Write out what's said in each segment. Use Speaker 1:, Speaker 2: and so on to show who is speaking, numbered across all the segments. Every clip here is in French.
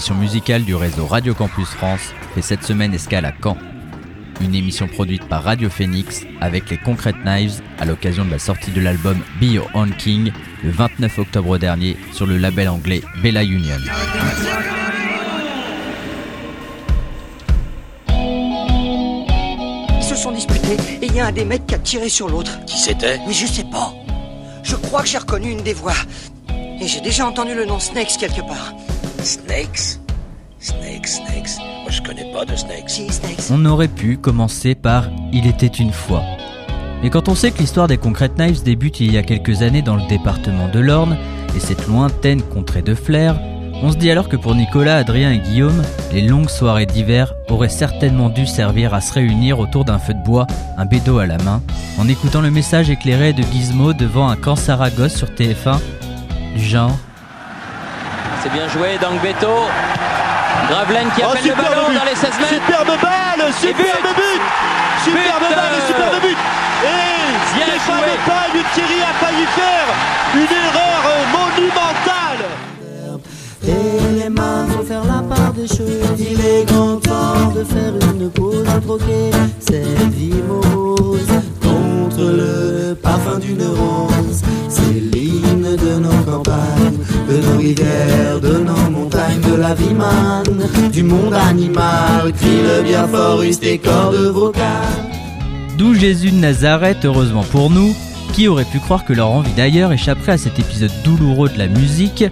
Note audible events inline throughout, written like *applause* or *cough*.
Speaker 1: L'émission musicale du réseau Radio Campus France fait cette semaine escale à Caen. Une émission produite par Radio Phoenix avec les Concrete Knives à l'occasion de la sortie de l'album Be Your Own King le 29 octobre dernier sur le label anglais Bella Union.
Speaker 2: Ils se sont disputés et il y a un des mecs qui a tiré sur l'autre.
Speaker 3: Qui c'était?
Speaker 2: Mais je sais pas. Je crois que j'ai reconnu une des voix. Et j'ai déjà entendu le nom Snakes quelque part.
Speaker 3: Snakes Snakes, Snakes. Moi, je connais pas de Snakes.
Speaker 2: Si, Snakes.
Speaker 1: On aurait pu commencer par Il était une fois. Mais quand on sait que l'histoire des Concrete Knives débute il y a quelques années dans le département de l'Orne et cette lointaine contrée de flair, on se dit alors que pour Nicolas, Adrien et Guillaume, les longues soirées d'hiver auraient certainement dû servir à se réunir autour d'un feu de bois, un bédo à la main, en écoutant le message éclairé de Gizmo devant un camp Saragosse sur TF1, du genre
Speaker 4: C'est bien joué, Beto. Gravelaine qui
Speaker 5: Oh,
Speaker 4: appelle le
Speaker 5: superbe
Speaker 4: ballon
Speaker 5: but.
Speaker 4: dans les 16 mètres.
Speaker 5: Superbe balle, superbe but, superbe
Speaker 4: But,
Speaker 5: balle et
Speaker 4: euh,
Speaker 5: superbe but. Et
Speaker 4: bien
Speaker 5: Stéphane
Speaker 4: joué.
Speaker 5: Paille, Thierry a failli faire une erreur monumentale.
Speaker 6: Et les mains faut faire la part des choses. Il est grand temps de faire une pause à troquer cette vie morose contre le parfum d'une rose. C'est l'hymne de nos campagnes, de nos rivières, de nos montagnes, de la vie du monde animal. Crie le bien fort, cordes vocales.
Speaker 1: D'où Jésus de Nazareth, heureusement pour nous, qui aurait pu croire que leur envie d'ailleurs échapperait à cet épisode douloureux de la musique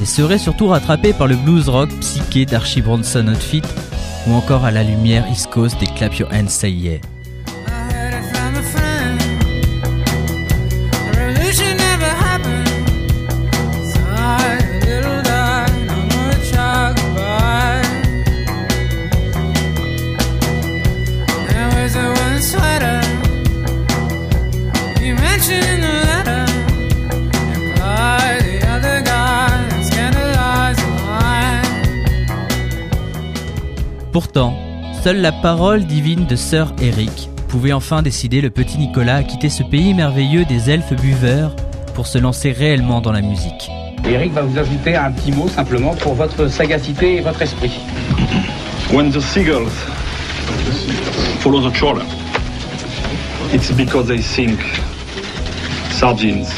Speaker 1: et serait surtout rattrapé par le blues rock psyché d'Archie Bronson Outfit ou encore à la lumière East des Clap Your Hands Say Yeah. Pourtant, seule la parole divine de Sir Eric pouvait enfin décider le petit Nicolas à quitter ce pays merveilleux des elfes buveurs pour se lancer réellement dans la musique.
Speaker 7: Eric va vous ajouter un petit mot simplement pour votre sagacité et votre esprit.
Speaker 8: When the seagulls follow the trawler, it's because they think sardines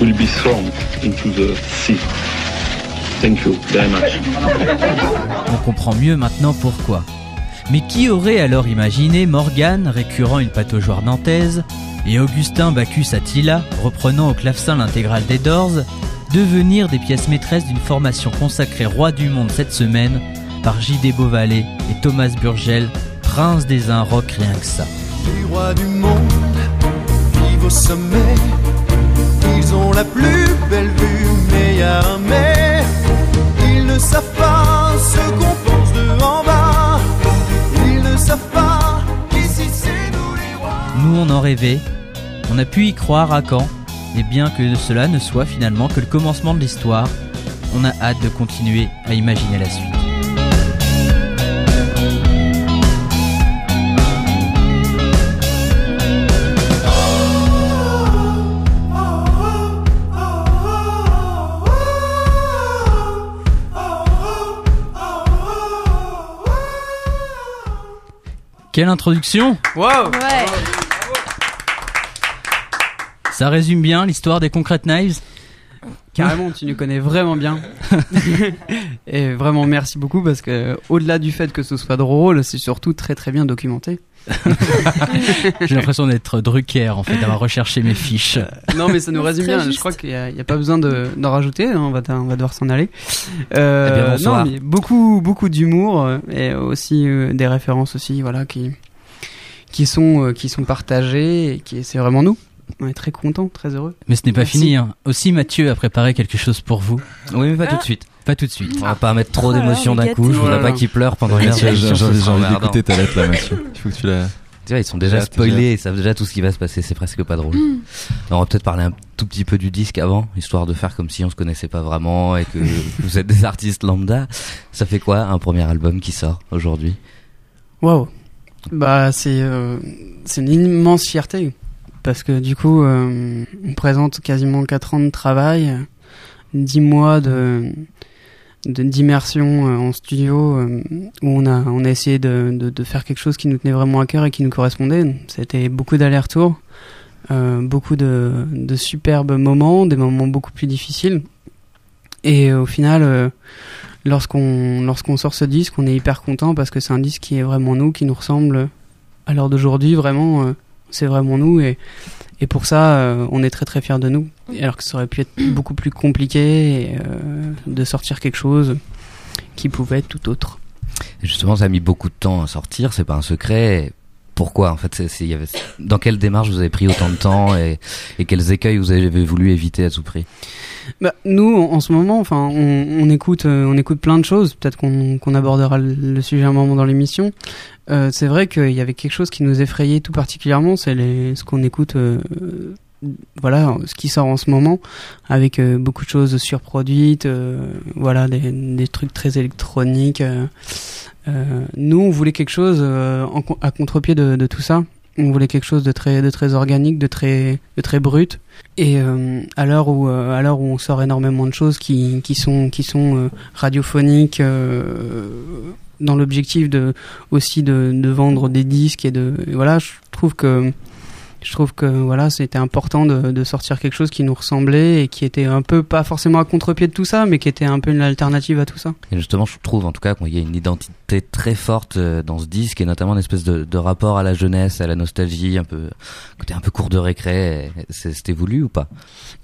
Speaker 8: will be thrown into the sea. Thank you very much.
Speaker 1: On comprend mieux maintenant pourquoi. Mais qui aurait alors imaginé Morgane récurrent une pataugeoire nantaise et Augustin Bacchus Attila reprenant au clavecin l'intégrale des Doors devenir des pièces maîtresses d'une formation consacrée roi du monde cette semaine par J.D. Beauvalet et Thomas Burgel, prince des un rock rien que ça.
Speaker 9: Les rois du monde vivent au sommet. Ils ont la plus belle vue, mais y a un mais. Ne en bas. Ils nous
Speaker 1: on en rêvait, on a pu y croire à quand, et bien que cela ne soit finalement que le commencement de l'histoire, on a hâte de continuer à imaginer la suite. Quelle introduction
Speaker 10: Wow
Speaker 11: Ouais.
Speaker 1: Ça résume bien l'histoire des Concrete Knives
Speaker 10: Carrément, tu nous connais vraiment bien. *laughs* Et vraiment merci beaucoup parce que au-delà du fait que ce soit drôle, c'est surtout très très bien documenté. *laughs*
Speaker 1: J'ai l'impression d'être Drucker en fait, d'avoir recherché mes fiches.
Speaker 10: Non mais ça nous résume bien.
Speaker 11: juste.
Speaker 10: Je crois qu'il n'y a, il y a pas besoin de- d'en rajouter. hein, On va, on va devoir s'en aller. Euh,
Speaker 1: Eh bien, bonsoir.
Speaker 10: non, mais beaucoup beaucoup d'humour euh, et aussi euh, des références aussi, voilà, qui qui sont euh, qui sont partagées et qui c'est vraiment nous. On est très contents, très heureux.
Speaker 1: Mais ce n'est pas
Speaker 10: Merci.
Speaker 1: fini. Hein. Aussi Mathieu a préparé quelque chose pour vous.
Speaker 12: Oui, mais pas tout de suite.
Speaker 1: Pas tout de suite.
Speaker 12: On va pas mettre trop
Speaker 11: Oh
Speaker 12: d'émotions
Speaker 11: on
Speaker 12: d'un coup. Je voudrais pas qu'il pleure pendant une émission.
Speaker 13: j'ai- envie d'écouter ta lettre là, Mathieu. Il faut que tu la.
Speaker 12: Tu vois, ils sont déjà spoilés, ils savent déjà tout ce qui va se passer, c'est presque pas drôle. On va peut-être parler un tout petit peu du disque avant, histoire de faire comme si on se connaissait pas vraiment et que *laughs* vous êtes des artistes lambda. Ça fait quoi un premier album qui sort aujourd'hui?
Speaker 10: Waouh. Bah c'est euh, c'est une immense fierté parce que du coup euh, on présente quasiment 4 ans de travail dix mois de de- d'immersion euh, en studio euh, où on a on a essayé de, de, de faire quelque chose qui nous tenait vraiment à cœur et qui nous correspondait. C'était beaucoup d'allers-retours, euh, beaucoup de, de superbes moments, des moments beaucoup plus difficiles. Et au final, lorsqu'on lorsqu'on sort ce disque, on est hyper content parce que c'est un disque qui est vraiment nous, qui nous ressemble à l'heure d'aujourd'hui. Vraiment, c'est vraiment nous et et pour ça, on est très très fiers de nous. Alors que ça aurait pu être beaucoup plus compliqué euh, de sortir quelque chose qui pouvait être tout autre.
Speaker 12: Justement, ça a mis beaucoup de temps à sortir, c'est pas un secret. Pourquoi en fait il y avait... Dans quelle démarche vous avez pris autant de temps et, et quels écueils vous avez voulu éviter à tout prix?
Speaker 10: Bah, nous, en en ce moment, enfin, on, on écoute, euh, on écoute plein de choses. Peut-être qu'on abordera le, le sujet un moment dans l'émission. Euh, c'est vrai qu'il y avait quelque chose qui nous effrayait tout particulièrement, c'est ce qu'on écoute. Voilà, ce qui sort en ce moment, avec euh, beaucoup de choses surproduites, euh, voilà, des, des trucs très électroniques. euh. Nous, on voulait quelque chose à contre-pied de, tout ça. On voulait quelque chose de très, de très organique, de très, de très brut. Et à l'heure où, à l'heure où on sort énormément de choses qui, qui sont, qui sont radiophoniques, dans l'objectif de aussi de, de vendre des disques et de, voilà, je trouve que je trouve que voilà, c'était important de, de sortir quelque chose qui nous ressemblait et qui était un peu pas forcément à contre-pied de tout ça, mais qui était un peu une alternative à tout ça.
Speaker 12: Et justement, je trouve en tout cas qu'il y a une identité très forte euh, dans ce disque et notamment une espèce de, de rapport à la jeunesse, à la nostalgie, un peu côté un peu cours de récré. C'était voulu ou pas?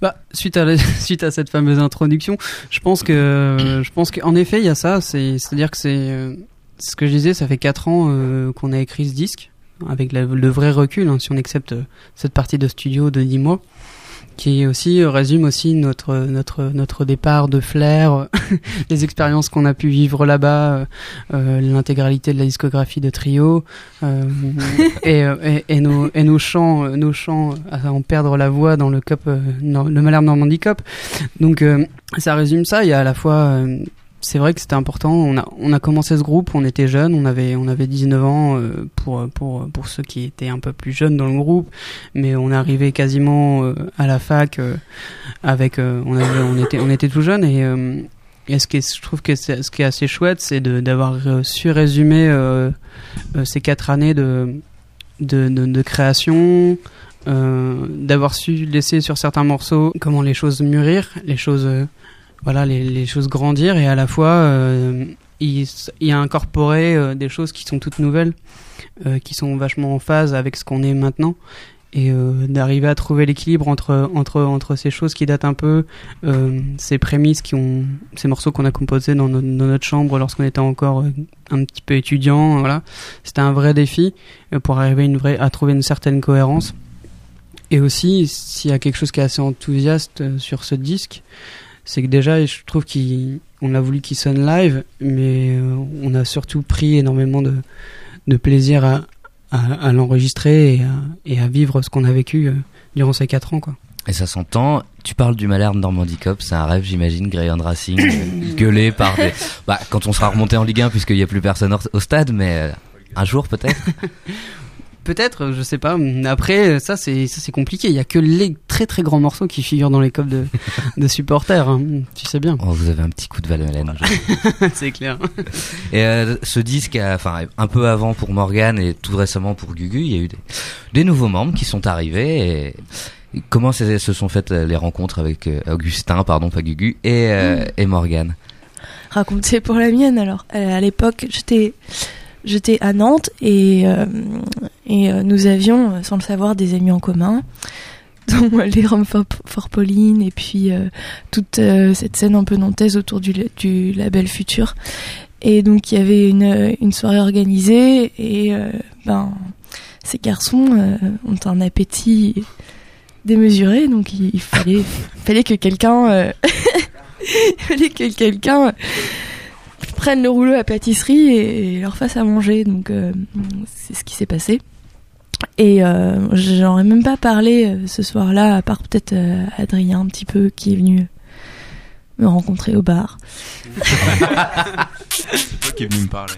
Speaker 10: Bah, suite à la- *laughs* suite à cette fameuse introduction, je pense que je pense qu'en effet il y a ça. C'est à dire que c'est euh, ce que je disais. Ça fait quatre ans euh, qu'on a écrit ce disque avec la- le vrai recul, hein, si on accepte euh, cette partie de studio de 10 mois, qui aussi euh, résume aussi notre notre notre départ de flair, euh, *laughs* les expériences qu'on a pu vivre là-bas, euh, euh, l'intégralité de la discographie de Trio euh, *laughs* et, euh, et, et nos et nos chants euh, nos chants à en perdre la voix dans le Cup euh, le Malherbe Normandie Cup. Donc euh, ça résume ça. Il y a à la fois euh, c'est vrai que c'était important. On a, on a commencé ce groupe, on était jeunes, on avait, on avait 19 ans euh, pour, pour, pour ceux qui étaient un peu plus jeunes dans le groupe, mais on arrivé quasiment euh, à la fac euh, avec, on, était, on était tout jeunes et, ce qui je trouve que ce qui est assez chouette, c'est d'avoir su résumer ces quatre années de, de, de, création, d'avoir su laisser sur certains morceaux comment les choses mûrir, les choses, voilà, les, choses grandir et à la fois euh, il, a incorporé euh, des choses qui sont toutes nouvelles, euh, qui sont vachement en phase avec ce qu'on est maintenant et euh, d'arriver à trouver l'équilibre entre entre entre ces choses qui datent un peu ces prémices qui ont ces morceaux qu'on a composés dans, no- dans notre chambre lorsqu'on était encore un petit peu étudiant voilà. C'était un vrai défi pour arriver une vraie à trouver une certaine cohérence. Et aussi s'il y a quelque chose qui est assez enthousiaste sur ce disque c'est que déjà je trouve qu'on a voulu qu'il sonne live mais euh, on a surtout pris énormément de de plaisir à à, à l'enregistrer et à, et à vivre ce qu'on a vécu euh, durant ces quatre ans quoi.
Speaker 12: Et ça s'entend. Tu parles du Malherbe Normandie Cup, c'est un rêve, j'imagine, Greyhound Racing, euh, *coughs* gueulé par des... Bah, quand on sera remonté en Ligue 1, puisqu'il n'y a plus personne au- stade, mais un jour peut-être. *laughs*
Speaker 10: Peut-être, je sais pas. Après, ça c'est ça c'est compliqué. Il y a que les très très grands morceaux qui figurent dans les copes de, *laughs* de supporters. hein. Tu sais bien.
Speaker 12: Oh, vous avez un petit coup de valeur *laughs*
Speaker 10: c'est clair. *laughs*
Speaker 12: Et euh, ce disque, a- enfin un peu avant pour Morgan et tout récemment pour Gugu, il y a eu des, des nouveaux membres qui sont arrivés. Et, et comment se sont faites euh, les rencontres avec euh, Augustin, pardon, pas Gugu, et, euh, et Morgan?
Speaker 11: Raconter pour la mienne alors. Euh, à l'époque, j'étais j'étais à Nantes et euh, et euh, nous avions euh, sans le savoir des amis en commun *laughs* dont les Roms for, for Pauline et puis toute cette scène un peu nantaise autour du, du label Futur. Et donc il y avait une, une soirée organisée et ben ces garçons ont un appétit démesuré donc il, fallait *laughs* fallait que quelqu'un euh, *laughs* fallait que quelqu'un prenne le rouleau à pâtisserie et leur fasse à manger. Donc euh, c'est ce qui s'est passé. Et euh, j'en ai même pas parlé euh, ce soir-là, à part peut-être euh, Adrien un petit peu qui est venu me rencontrer au bar. *laughs*
Speaker 13: C'est toi qui es venu me parler.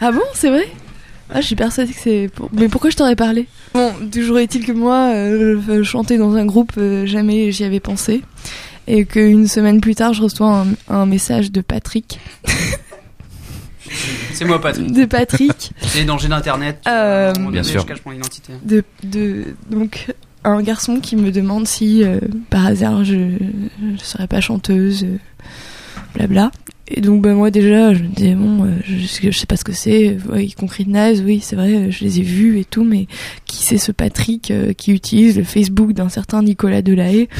Speaker 11: Ah bon, c'est vrai? Ah, je suis persuadée que c'est. Pour... Mais pourquoi je t'aurais parlé? Bon, toujours est-il que moi, euh, chanter dans un groupe, euh, jamais j'y avais pensé. et qu'une semaine plus tard, je reçois un, un message de Patrick. *laughs*
Speaker 10: C'est moi, Patrick.
Speaker 11: De Patrick.
Speaker 10: C'est danger d'internet.
Speaker 11: Euh,
Speaker 10: À un moment
Speaker 12: Bien
Speaker 10: donné,
Speaker 12: sûr.
Speaker 10: Je cache mon identité.
Speaker 11: de, de donc un garçon qui me demande si euh, par hasard je ne serais pas chanteuse euh, blabla et donc bah, moi déjà je me disais bon euh, je, je sais pas ce que c'est ouais, Concrete Knives oui c'est vrai je les ai vus et tout mais qui c'est ce Patrick euh, qui utilise le Facebook d'un certain Nicolas Delahaye? *laughs*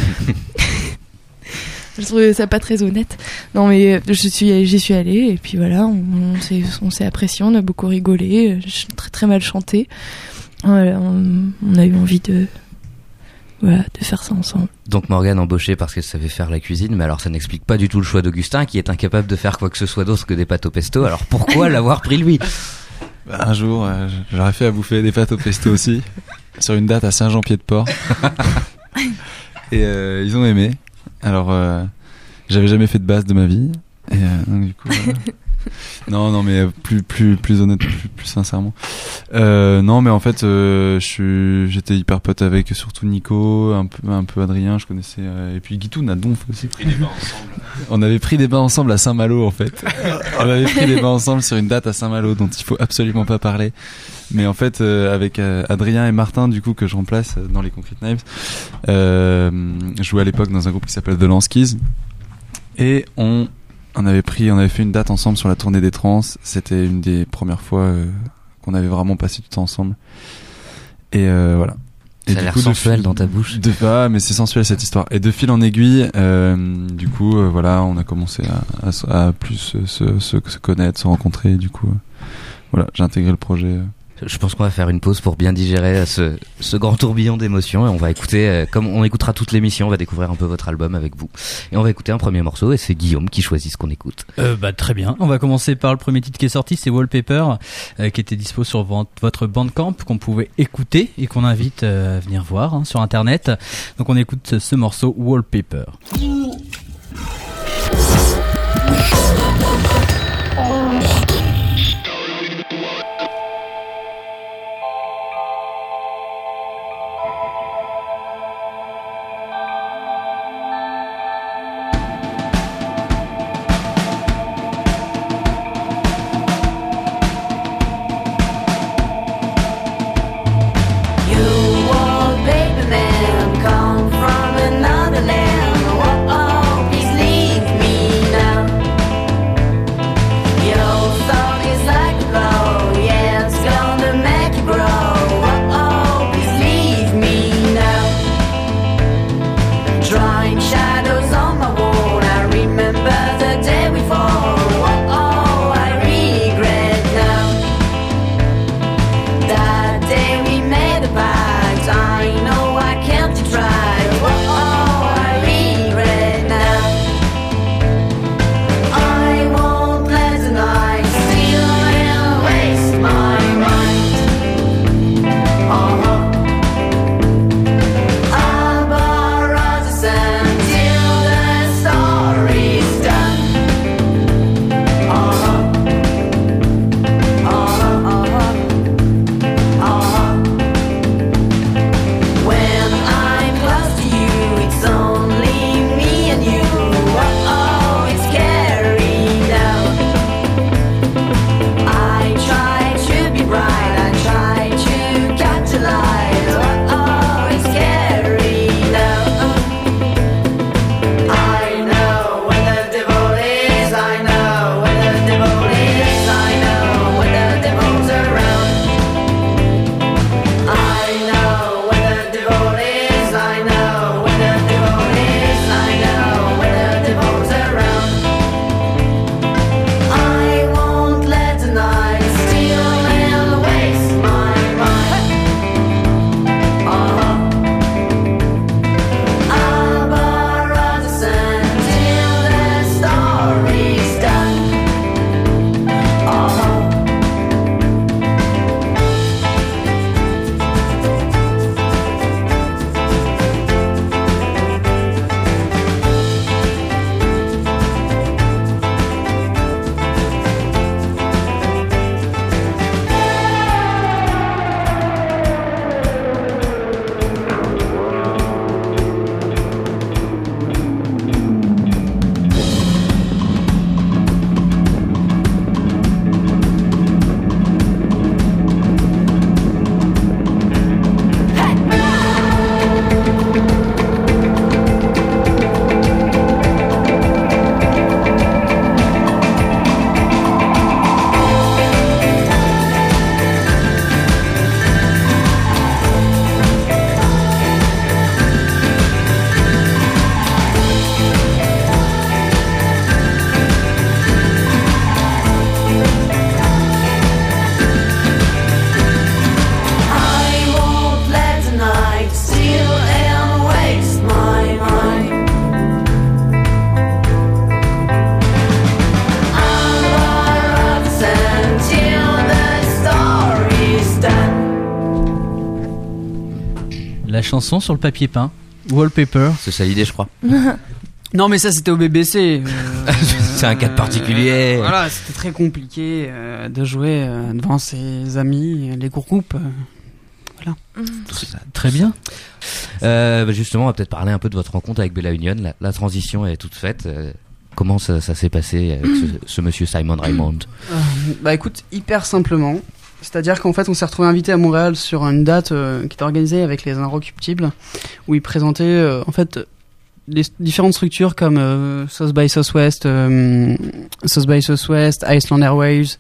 Speaker 11: je trouvais ça pas très honnête non mais euh, je suis j'y suis allée et puis voilà on, on s'est on s'est apprécié on a beaucoup rigolé euh, j'ai très très mal chanté voilà, on, on a eu envie de voilà de faire ça ensemble
Speaker 12: Donc Morgane embauchée parce qu'elle savait faire la cuisine, mais alors ça n'explique pas du tout le choix d'Augustin qui est incapable de faire quoi que ce soit d'autre que des pâtes au pesto. Alors pourquoi *laughs* l'avoir pris lui?
Speaker 13: Bah, un jour, euh, j'aurais fait à bouffer des pâtes au pesto aussi, sur une date à Saint-Jean-Pied-de-Port. *laughs* Et euh, ils ont aimé. Alors, euh, j'avais jamais fait de base de ma vie. Et euh, donc, du coup. *laughs* *laughs* non, non, mais plus, plus, plus honnête, plus, plus sincèrement. Euh, non, mais en fait, euh, j'étais hyper pote avec surtout Nico, un peu, un peu Adrien, je connaissais, euh, et puis Guitoun à Donf aussi. On avait pris des bains ensemble à Saint-Malo en fait. *laughs* On avait pris des bains ensemble sur une date à Saint-Malo dont il faut absolument pas parler. Mais en fait, avec Adrien et Martin, du coup, que je remplace dans les Concrete Knives, euh, je jouais à l'époque dans un groupe qui s'appelle The Lanskis. Et on, on avait pris, on avait fait une date ensemble sur la tournée des trans. C'était une des premières fois euh, qu'on avait vraiment passé du temps ensemble. Et euh, voilà. Et
Speaker 12: Ça a
Speaker 13: du
Speaker 12: l'air sensuel
Speaker 13: fil-
Speaker 12: dans ta bouche.
Speaker 13: De, ah, mais c'est sensuel cette histoire. Et de fil en aiguille, euh, du coup, euh, voilà, on a commencé à, à s- à plus se, se, se connaître, se rencontrer. Du coup, euh, voilà, j'ai intégré le projet.
Speaker 12: Je pense qu'on va faire une pause pour bien digérer euh, ce, ce grand tourbillon d'émotions et on va écouter, euh, comme on écoutera toute l'émission, on va découvrir un peu votre album avec vous. Et on va écouter un premier morceau et c'est Guillaume qui choisit ce qu'on écoute.
Speaker 1: Euh, bah, très bien. On va commencer par le premier titre qui est sorti, c'est Wallpaper, euh, qui était dispo sur vo- votre Bandcamp, qu'on pouvait écouter et qu'on invite euh, à venir voir hein, sur internet. Donc on écoute ce, ce morceau Wallpaper. Chanson sur le papier peint. Wallpaper.
Speaker 12: C'est ça l'idée, je crois. *laughs*
Speaker 10: Non, mais ça c'était au BBC. euh, *laughs*
Speaker 12: C'est un cas particulier.
Speaker 10: Voilà, c'était très compliqué euh, de jouer euh, devant ses amis, les groupes. euh, voilà.
Speaker 1: Très bien.
Speaker 12: Euh, bah, justement, on va peut-être parler un peu de votre rencontre avec Bella Union. La, la transition est toute faite. Euh, comment ça, ça s'est passé avec ce, ce monsieur Simon Raymond
Speaker 10: Euh, bah écoute, hyper simplement. C'est-à-dire qu'en fait, on s'est retrouvé invité à Montréal sur une date euh, qui était organisée avec les Inrecuptibles, où ils présentaient euh, en fait les différentes structures comme euh, South by Southwest, euh, South by Southwest, Iceland Airways,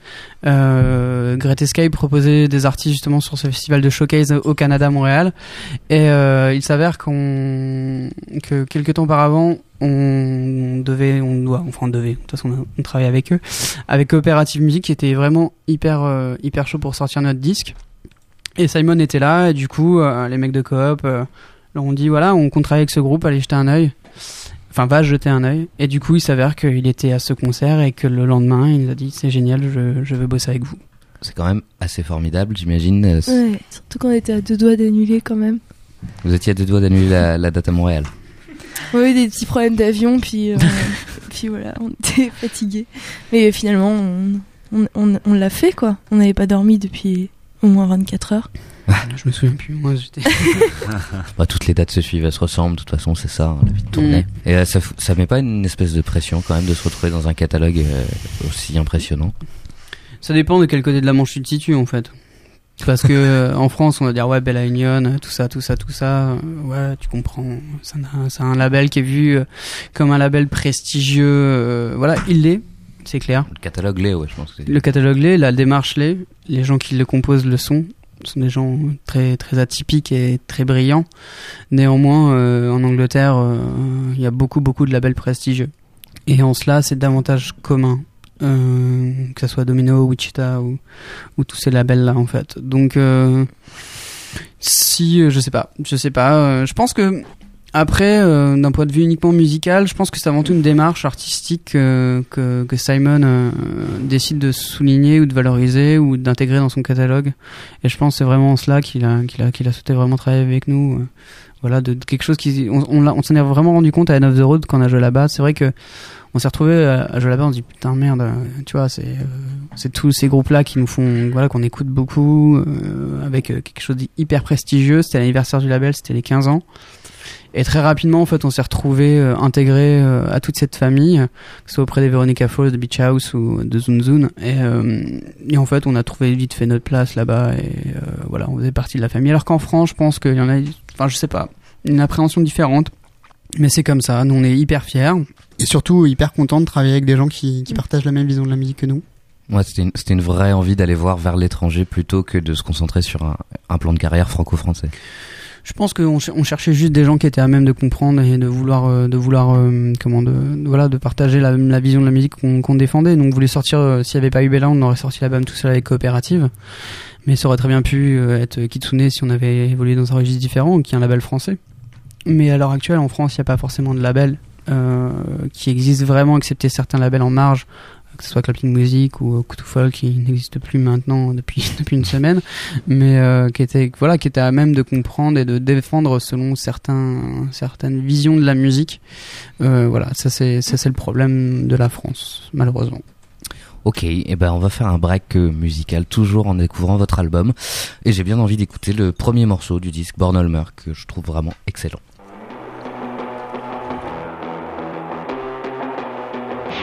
Speaker 10: euh, Great Escape proposaient des artistes justement sur ce festival de showcase au Canada, Montréal. Et il s'avère qu'on que quelques temps auparavant, on devait, on doit, enfin on devait, de toute façon on, a- on travaillait avec eux, avec Coopérative Musique qui était vraiment hyper euh, hyper chaud pour sortir notre disque. Et Simon était là, et du coup euh, les mecs de Coop euh, leur ont dit voilà, on compte travailler avec ce groupe, allez jeter un œil. Enfin va jeter un œil. Et du coup il s'avère qu'il était à ce concert et que le lendemain il a dit c'est génial, je, je veux bosser avec vous.
Speaker 12: C'est quand même assez formidable, j'imagine. Euh,
Speaker 11: Ouais, surtout qu'on était à deux doigts d'annuler quand même.
Speaker 12: Vous étiez à deux doigts d'annuler la, la date à Montréal.
Speaker 11: On avait des petits problèmes d'avion, puis, euh, *laughs* puis voilà, on était fatigués. Mais finalement, on, on, on, on l'a fait quoi. On n'avait pas dormi depuis au moins 24 heures.
Speaker 10: Je me souviens plus, moi j'étais. *laughs*
Speaker 12: Bah, toutes les dates se suivent, elles se ressemblent. De toute façon, c'est ça, hein, la vie de tournée.
Speaker 10: Mm.
Speaker 12: Et euh, ça, ça met pas une espèce de pression quand même de se retrouver dans un catalogue euh, aussi impressionnant?
Speaker 10: Ça dépend de quel côté de la manche tu te situes en fait. Parce que euh, en France, on va dire ouais, Bella Union, tout ça, tout ça, tout ça. euh, ouais, tu comprends. C'est un, c'est un label qui est vu euh, comme un label prestigieux. euh, voilà, il l'est, c'est clair.
Speaker 12: Le catalogue l'est, ouais, je pense que c'est.
Speaker 10: Le catalogue l'est, la démarche l'est. Les gens qui le composent le sont. Ce sont des gens très très atypiques et très brillants. Néanmoins, euh, en Angleterre, euh, il y a beaucoup beaucoup de labels prestigieux. Et en cela, c'est davantage commun. Euh, que ce soit Domino, Wichita ou, ou tous ces labels-là, en fait. Donc, euh, si, euh, je sais pas, je sais pas. je pense que après, d'un point de vue uniquement musical, je pense que c'est avant tout une démarche artistique que, que Simon décide de souligner ou de valoriser ou d'intégrer dans son catalogue. Et je pense que c'est vraiment en cela qu'il a, qu'il a, qu'il a souhaité vraiment travailler avec nous. voilà, de, quelque chose qui, on, on, on s'en est vraiment rendu compte à End of the Road quand on a joué là-bas. C'est vrai que on s'est retrouvé à, à là-bas, on se dit putain merde, euh, tu vois, c'est euh, c'est tous ces groupes-là qui nous font, voilà, qu'on écoute beaucoup, euh, avec euh, quelque chose d'hyper prestigieux. C'était l'anniversaire du label, c'était les 15 ans. Et très rapidement, en fait, on s'est retrouvé euh, intégré euh, à toute cette famille, que ce soit auprès des Veronica Falls, de Beach House ou de Zun Zun. Et, euh, et en fait, on a trouvé vite fait notre place là-bas et euh, voilà, on faisait partie de la famille. Alors qu'en France, je pense qu'il y en a, enfin, je sais pas, une appréhension différente. Mais c'est comme ça, nous on est hyper fiers et surtout hyper contents de travailler avec des gens qui, qui partagent la même vision de la musique que nous.
Speaker 12: Ouais, c'était une, c'était une vraie envie d'aller voir vers l'étranger plutôt que de se concentrer sur un, un plan de carrière franco-français.
Speaker 10: Je pense qu'on ch- on cherchait juste des gens qui étaient à même de comprendre et de vouloir, euh, de vouloir, euh, comment, de, de- voilà, de partager la, la vision de la musique qu'on qu'on défendait. Donc, on voulait sortir. euh, S'il n'y avait pas eu Bella, on aurait sorti l'album tout seul avec Coopérative. Mais ça aurait très bien pu euh, être Kitsune si on avait évolué dans un registre différent, qui est un label français. Mais à l'heure actuelle, en France, il n'y a pas forcément de label euh, qui existe vraiment, excepté certains labels en marge, que ce soit Clapping Music ou Coup Folk, qui n'existe plus maintenant *laughs* depuis depuis une semaine, mais euh, qui était voilà, qui était à même de comprendre et de défendre selon certains certaines visions de la musique. Euh, voilà, ça c'est le problème de la France, malheureusement.
Speaker 12: Ok, et ben on va faire un break euh, musical toujours en découvrant votre album. Et j'ai bien envie d'écouter le premier morceau du disque Bornholmer que je trouve vraiment excellent.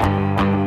Speaker 14: Thank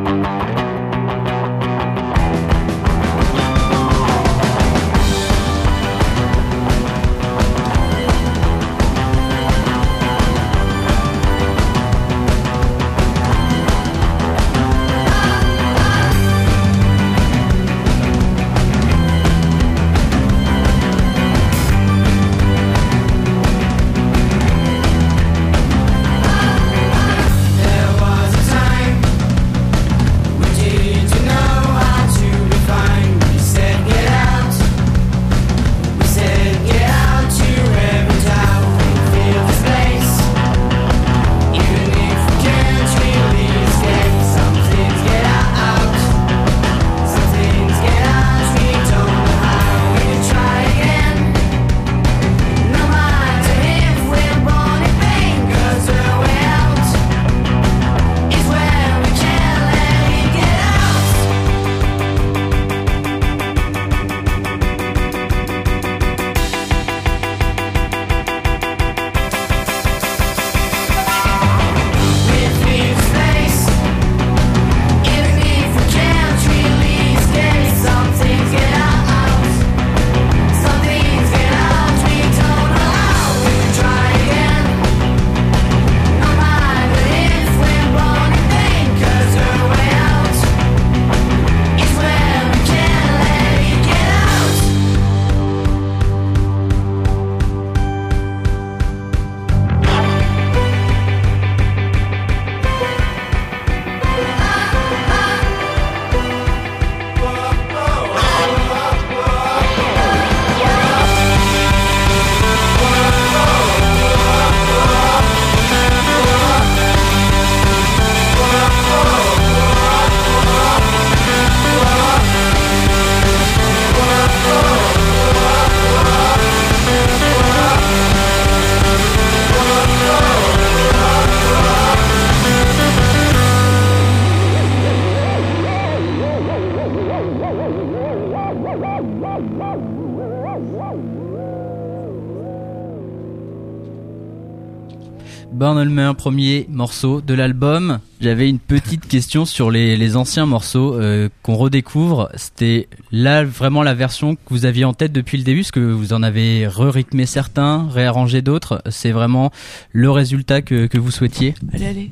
Speaker 1: premier morceau de l'album. J'avais une petite question sur les, anciens morceaux euh, qu'on redécouvre. C'était là vraiment la version que vous aviez en tête depuis le début, parce que vous en avez re-rythmé certains, réarrangé d'autres. C'est vraiment le résultat que, vous souhaitiez
Speaker 11: Allez, allez.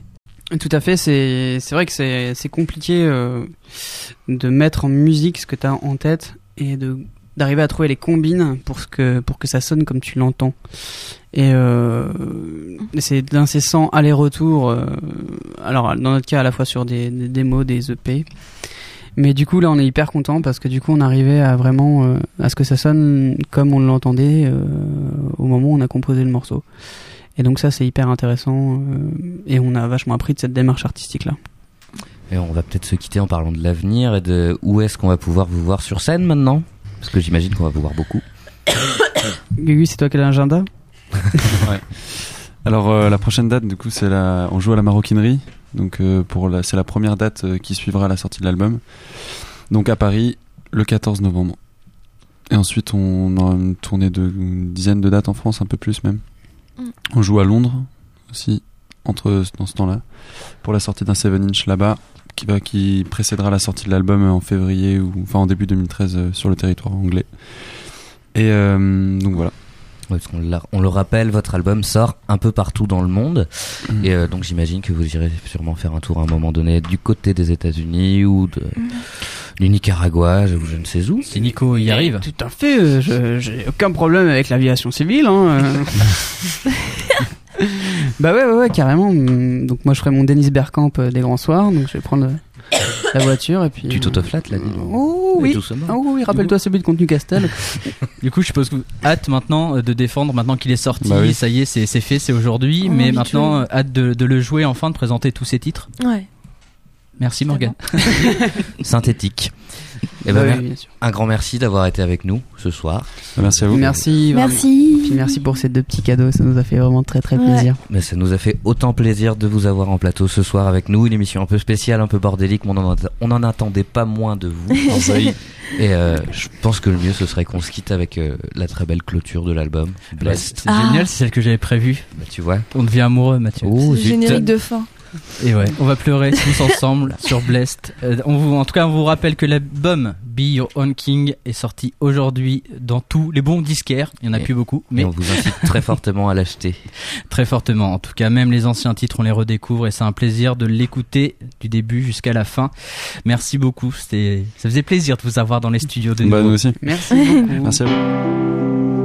Speaker 10: Tout à fait, c'est vrai que c'est compliqué euh, de mettre en musique ce que tu as en tête et de d'arriver à trouver les combines pour ce que pour que ça sonne comme tu l'entends. Et euh, c'est d'incessant aller-retour. euh, alors dans notre cas à la fois sur des, des démos, des EP. Mais du coup là on est hyper content parce que du coup on arrivait à vraiment euh, à ce que ça sonne comme on l'entendait au moment où on a composé le morceau. Et donc ça c'est hyper intéressant et on a vachement appris de cette démarche artistique là.
Speaker 12: Et on va peut-être se quitter en parlant de l'avenir et de où est-ce qu'on va pouvoir vous voir sur scène maintenant? Parce que j'imagine qu'on va vous voir beaucoup. *coughs*
Speaker 10: Gugu, c'est toi qui as l'agenda *laughs*
Speaker 13: Ouais. Alors euh, la prochaine date du coup c'est la on joue à la maroquinerie donc euh, pour la c'est la première date euh, qui suivra la sortie de l'album donc à Paris le 14 novembre et ensuite on aura une tournée de une dizaine de dates en France un peu plus même
Speaker 11: Mm.
Speaker 13: on joue à Londres aussi entre dans ce temps-là pour la sortie d'un 7 inch là-bas qui va qui précédera la sortie de l'album en février ou enfin en début 2013 euh, sur le territoire anglais et euh, donc voilà
Speaker 12: Ouais, parce qu'on l'a- on le rappelle, votre album sort un peu partout dans le monde.
Speaker 13: Mhm.
Speaker 12: Et euh, donc j'imagine que vous irez sûrement faire un tour à un moment donné du côté des États-Unis ou de, du Nicaragua ou je ne sais où.
Speaker 1: Si Nico y arrive.
Speaker 10: Tout à fait, euh, j'ai aucun problème avec l'aviation civile. Hein, euh. *laughs* *laughs* *laughs* bah ouais, ouais, ouais, carrément. Donc moi je ferai mon Dennis Bergkamp euh, des grands soirs, donc je vais prendre euh, *coughs* la voiture et puis...
Speaker 12: Tu t'autoflattes là dis donc.
Speaker 10: Oh oui, oh oui, rappelle-toi celui de contenu Castel. *laughs*
Speaker 1: Du coup, je suppose que vous hâte maintenant euh, de défendre, maintenant qu'il est sorti,
Speaker 13: Bah oui.
Speaker 1: ça y est, c'est c'est fait, c'est aujourd'hui, mais maintenant, euh, hâte de, de le jouer enfin, de présenter tous ces titres.
Speaker 11: Ouais.
Speaker 1: Merci Morgan. *laughs*
Speaker 12: Synthétique. Et ben, un grand merci d'avoir été avec nous ce soir.
Speaker 13: merci à vous
Speaker 10: Merci.
Speaker 11: Merci.
Speaker 10: Puis merci pour ces deux petits cadeaux, ça nous a fait vraiment très très
Speaker 11: Ouais.
Speaker 10: plaisir.
Speaker 12: Mais ça nous a fait autant plaisir de vous avoir en plateau ce soir avec nous. Une émission un peu spéciale, un peu bordélique, mais on en, on en attendait pas moins de vous. *laughs* Et euh, je pense que le mieux ce serait qu'on se quitte avec euh, la très belle clôture de l'album. Blessed.
Speaker 1: C'est
Speaker 11: Ah.
Speaker 1: génial, c'est celle que j'avais prévue.
Speaker 12: Bah, tu vois.
Speaker 1: On devient amoureux, Mathieu.
Speaker 12: Oh,
Speaker 11: C'est le
Speaker 12: zut.
Speaker 11: générique de fin.
Speaker 1: Et ouais, on va pleurer tous ensemble *laughs* sur Blessed. Euh, on vous, en tout cas, on vous rappelle que l'album Be Your Own King est sorti aujourd'hui dans tous les bons disquaires. Il y en a
Speaker 12: Et-
Speaker 1: plus beaucoup, Mais
Speaker 12: on vous incite très *laughs* fortement à l'acheter.
Speaker 1: très fortement. En tout cas, même les anciens titres, on les redécouvre et c'est un plaisir de l'écouter du début jusqu'à la fin. Merci beaucoup. C'était, ça faisait plaisir de vous avoir dans les studios de
Speaker 13: bah
Speaker 1: nouveau.
Speaker 13: nous aussi
Speaker 10: Merci beaucoup.
Speaker 13: merci à vous